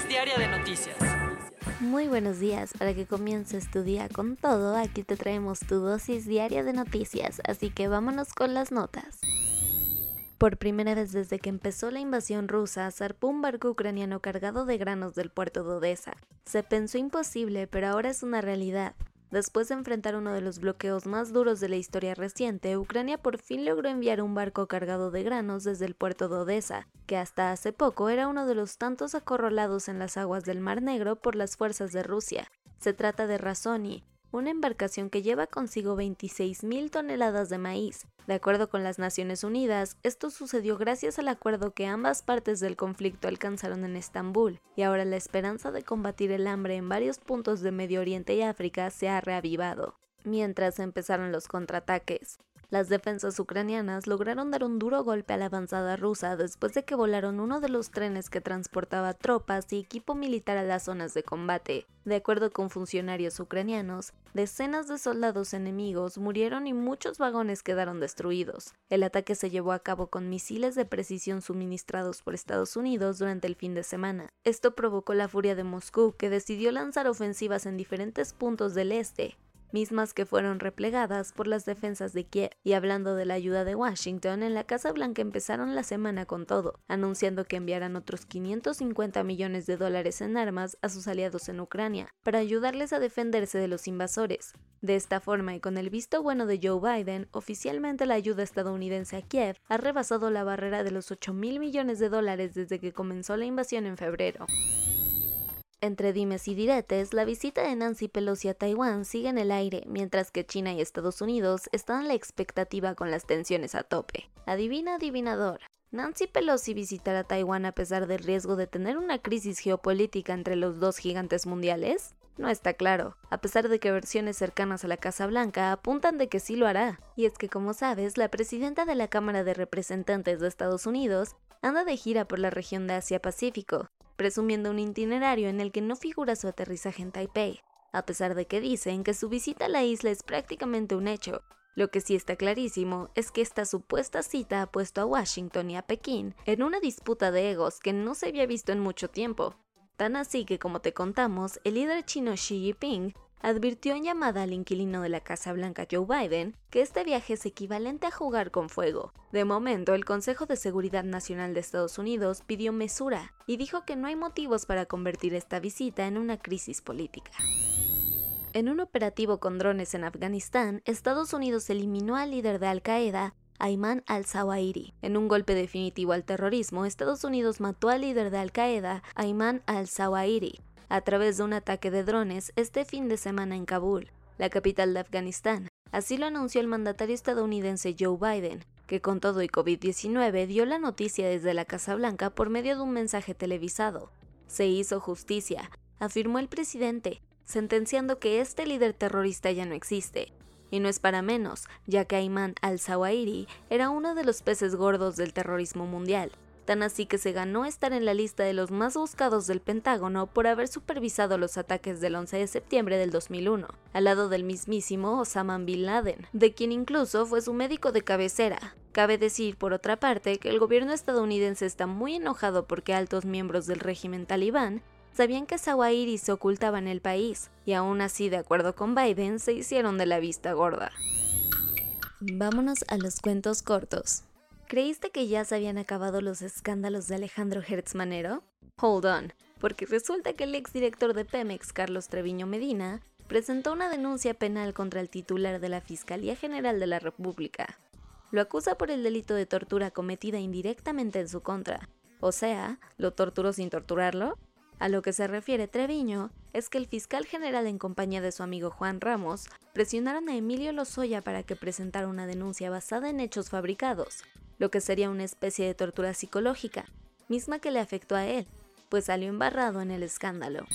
Dosis diaria de noticias. Muy buenos días, para que comiences tu día con todo, aquí te traemos tu dosis diaria de noticias, así que vámonos con las notas. Por primera vez desde que empezó la invasión rusa, zarpó un barco ucraniano cargado de granos del puerto de Odessa. Se pensó imposible, pero ahora es una realidad. Después de enfrentar uno de los bloqueos más duros de la historia reciente, Ucrania por fin logró enviar un barco cargado de granos desde el puerto de Odessa, que hasta hace poco era uno de los tantos acorralados en las aguas del Mar Negro por las fuerzas de Rusia. Se trata de Razoni, una embarcación que lleva consigo 26.000 toneladas de maíz. De acuerdo con las Naciones Unidas, esto sucedió gracias al acuerdo que ambas partes del conflicto alcanzaron en Estambul, y ahora la esperanza de combatir el hambre en varios puntos de Medio Oriente y África se ha reavivado. Mientras empezaron los contraataques, las defensas ucranianas lograron dar un duro golpe a la avanzada rusa después de que volaron uno de los trenes que transportaba tropas y equipo militar a las zonas de combate. De acuerdo con funcionarios ucranianos, decenas de soldados enemigos murieron y muchos vagones quedaron destruidos. El ataque se llevó a cabo con misiles de precisión suministrados por Estados Unidos durante el fin de semana. Esto provocó la furia de Moscú, que decidió lanzar ofensivas en diferentes puntos del este, mismas que fueron replegadas por las defensas de Kiev. Y hablando de la ayuda de Washington, en la Casa Blanca empezaron la semana con todo, anunciando que enviarán otros 550 millones de dólares en armas a sus aliados en Ucrania, para ayudarles a defenderse de los invasores. De esta forma y con el visto bueno de Joe Biden, oficialmente la ayuda estadounidense a Kiev ha rebasado la barrera de los 8 mil millones de dólares desde que comenzó la invasión en febrero. Entre dimes y diretes, la visita de Nancy Pelosi a Taiwán sigue en el aire, mientras que China y Estados Unidos están a la expectativa con las tensiones a tope. Adivina, adivinador. Nancy Pelosi visitará Taiwán a pesar del riesgo de tener una crisis geopolítica entre los dos gigantes mundiales? No está claro, a pesar de que versiones cercanas a la Casa Blanca apuntan de que sí lo hará. Y es que, como sabes, la presidenta de la Cámara de Representantes de Estados Unidos anda de gira por la región de Asia-Pacífico, presumiendo un itinerario en el que no figura su aterrizaje en Taipei, a pesar de que dicen que su visita a la isla es prácticamente un hecho. Lo que sí está clarísimo es que esta supuesta cita ha puesto a Washington y a Pekín en una disputa de egos que no se había visto en mucho tiempo. Tan así que, como te contamos, el líder chino Xi Jinping advirtió en llamada al inquilino de la Casa Blanca Joe Biden que este viaje es equivalente a jugar con fuego. De momento, el Consejo de Seguridad Nacional de Estados Unidos pidió mesura y dijo que no hay motivos para convertir esta visita en una crisis política. En un operativo con drones en Afganistán, Estados Unidos eliminó al líder de Al-Qaeda, Ayman al-Zawahiri. En un golpe definitivo al terrorismo, Estados Unidos mató al líder de Al-Qaeda, Ayman al-Zawahiri, a través de un ataque de drones este fin de semana en Kabul, la capital de Afganistán. Así lo anunció el mandatario estadounidense Joe Biden, que con todo y COVID-19 dio la noticia desde la Casa Blanca por medio de un mensaje televisado. Se hizo justicia, afirmó el presidente, sentenciando que este líder terrorista ya no existe. Y no es para menos, ya que Ayman al-Zawahiri era uno de los peces gordos del terrorismo mundial, tan así que se ganó estar en la lista de los más buscados del Pentágono por haber supervisado los ataques del 11 de septiembre del 2001, al lado del mismísimo Osama Bin Laden, de quien incluso fue su médico de cabecera. Cabe decir, por otra parte, que el gobierno estadounidense está muy enojado porque altos miembros del régimen talibán sabían que Zawahiri se ocultaba en el país, y aún así, de acuerdo con Biden, se hicieron de la vista gorda. Vámonos a los cuentos cortos. ¿Creíste que ya se habían acabado los escándalos de Alejandro Hertzmanero? Hold on, porque resulta que el exdirector de Pemex, Carlos Treviño Medina, presentó una denuncia penal contra el titular de la Fiscalía General de la República. Lo acusa por el delito de tortura cometida indirectamente en su contra, o sea, lo torturó sin torturarlo. A lo que se refiere Treviño es que el fiscal general en compañía de su amigo Juan Ramos presionaron a Emilio Lozoya para que presentara una denuncia basada en hechos fabricados, lo que sería una especie de tortura psicológica, misma que le afectó a él, pues salió embarrado en el escándalo.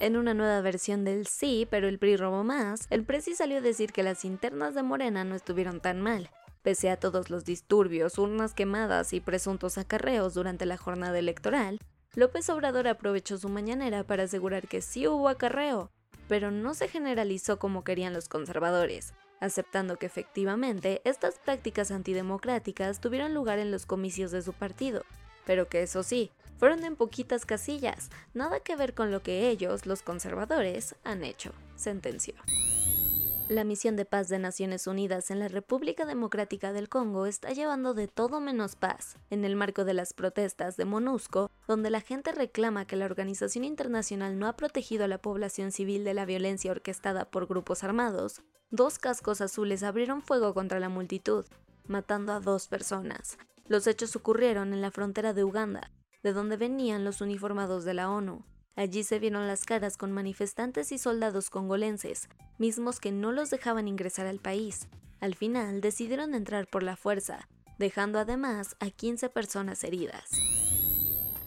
En una nueva versión del sí, pero el PRI robó más, el presi salió a decir que las internas de Morena no estuvieron tan mal, pese a todos los disturbios, urnas quemadas y presuntos acarreos durante la jornada electoral. López Obrador aprovechó su mañanera para asegurar que sí hubo acarreo, pero no se generalizó como querían los conservadores, aceptando que efectivamente estas prácticas antidemocráticas tuvieron lugar en los comicios de su partido, pero que eso sí, fueron en poquitas casillas, nada que ver con lo que ellos, los conservadores, han hecho, sentenció. La misión de paz de Naciones Unidas en la República Democrática del Congo está llevando de todo menos paz, en el marco de las protestas de MONUSCO, donde la gente reclama que la organización internacional no ha protegido a la población civil de la violencia orquestada por grupos armados, dos cascos azules abrieron fuego contra la multitud, matando a dos personas. Los hechos ocurrieron en la frontera de Uganda, de donde venían los uniformados de la ONU. Allí se vieron las caras con manifestantes y soldados congolenses, mismos que no los dejaban ingresar al país. Al final decidieron entrar por la fuerza, dejando además a 15 personas heridas.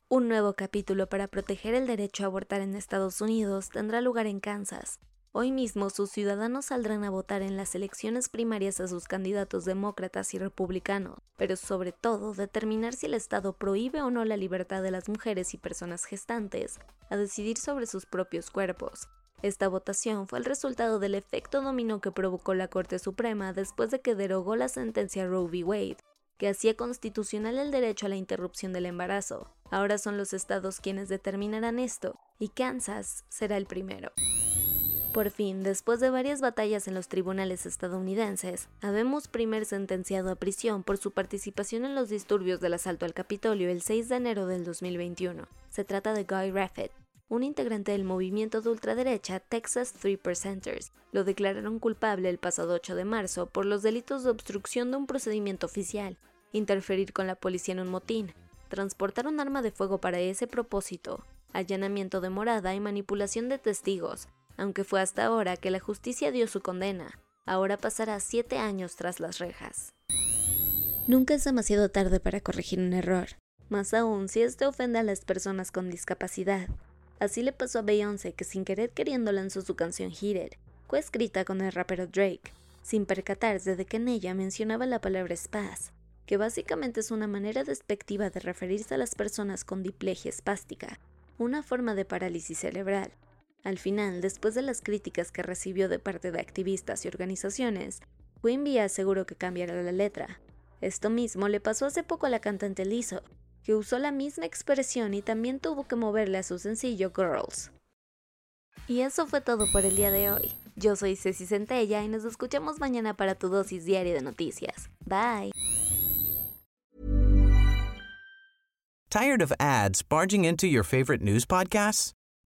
Un nuevo capítulo para proteger el derecho a abortar en Estados Unidos tendrá lugar en Kansas, Hoy mismo sus ciudadanos saldrán a votar en las elecciones primarias a sus candidatos demócratas y republicanos, pero sobre todo determinar si el Estado prohíbe o no la libertad de las mujeres y personas gestantes a decidir sobre sus propios cuerpos. Esta votación fue el resultado del efecto dominó que provocó la Corte Suprema después de que derogó la sentencia Roe v. Wade, que hacía constitucional el derecho a la interrupción del embarazo. Ahora son los estados quienes determinarán esto, y Kansas será el primero. Por fin, después de varias batallas en los tribunales estadounidenses, habemos primer sentenciado a prisión por su participación en los disturbios del asalto al Capitolio el 6 de enero del 2021. Se trata de Guy Raffet, un integrante del movimiento de ultraderecha Texas Three Percenters. Lo declararon culpable el pasado 8 de marzo por los delitos de obstrucción de un procedimiento oficial, interferir con la policía en un motín, transportar un arma de fuego para ese propósito, allanamiento de morada y manipulación de testigos, aunque fue hasta ahora que la justicia dio su condena. Ahora pasará siete años tras las rejas. Nunca es demasiado tarde para corregir un error, más aún si este ofende a las personas con discapacidad. Así le pasó a Beyoncé que sin querer queriendo lanzó su canción Hit coescrita con el rapero Drake, sin percatarse de que en ella mencionaba la palabra spaz, que básicamente es una manera despectiva de referirse a las personas con diplegia espástica, una forma de parálisis cerebral. Al final, después de las críticas que recibió de parte de activistas y organizaciones, Quimby aseguró que cambiará la letra. Esto mismo le pasó hace poco a la cantante Lizzo, que usó la misma expresión y también tuvo que moverle a su sencillo Girls. Y eso fue todo por el día de hoy. Yo soy Ceci Centella y nos escuchamos mañana para tu dosis diaria de noticias. Bye. Tired of ads barging into your favorite news podcasts?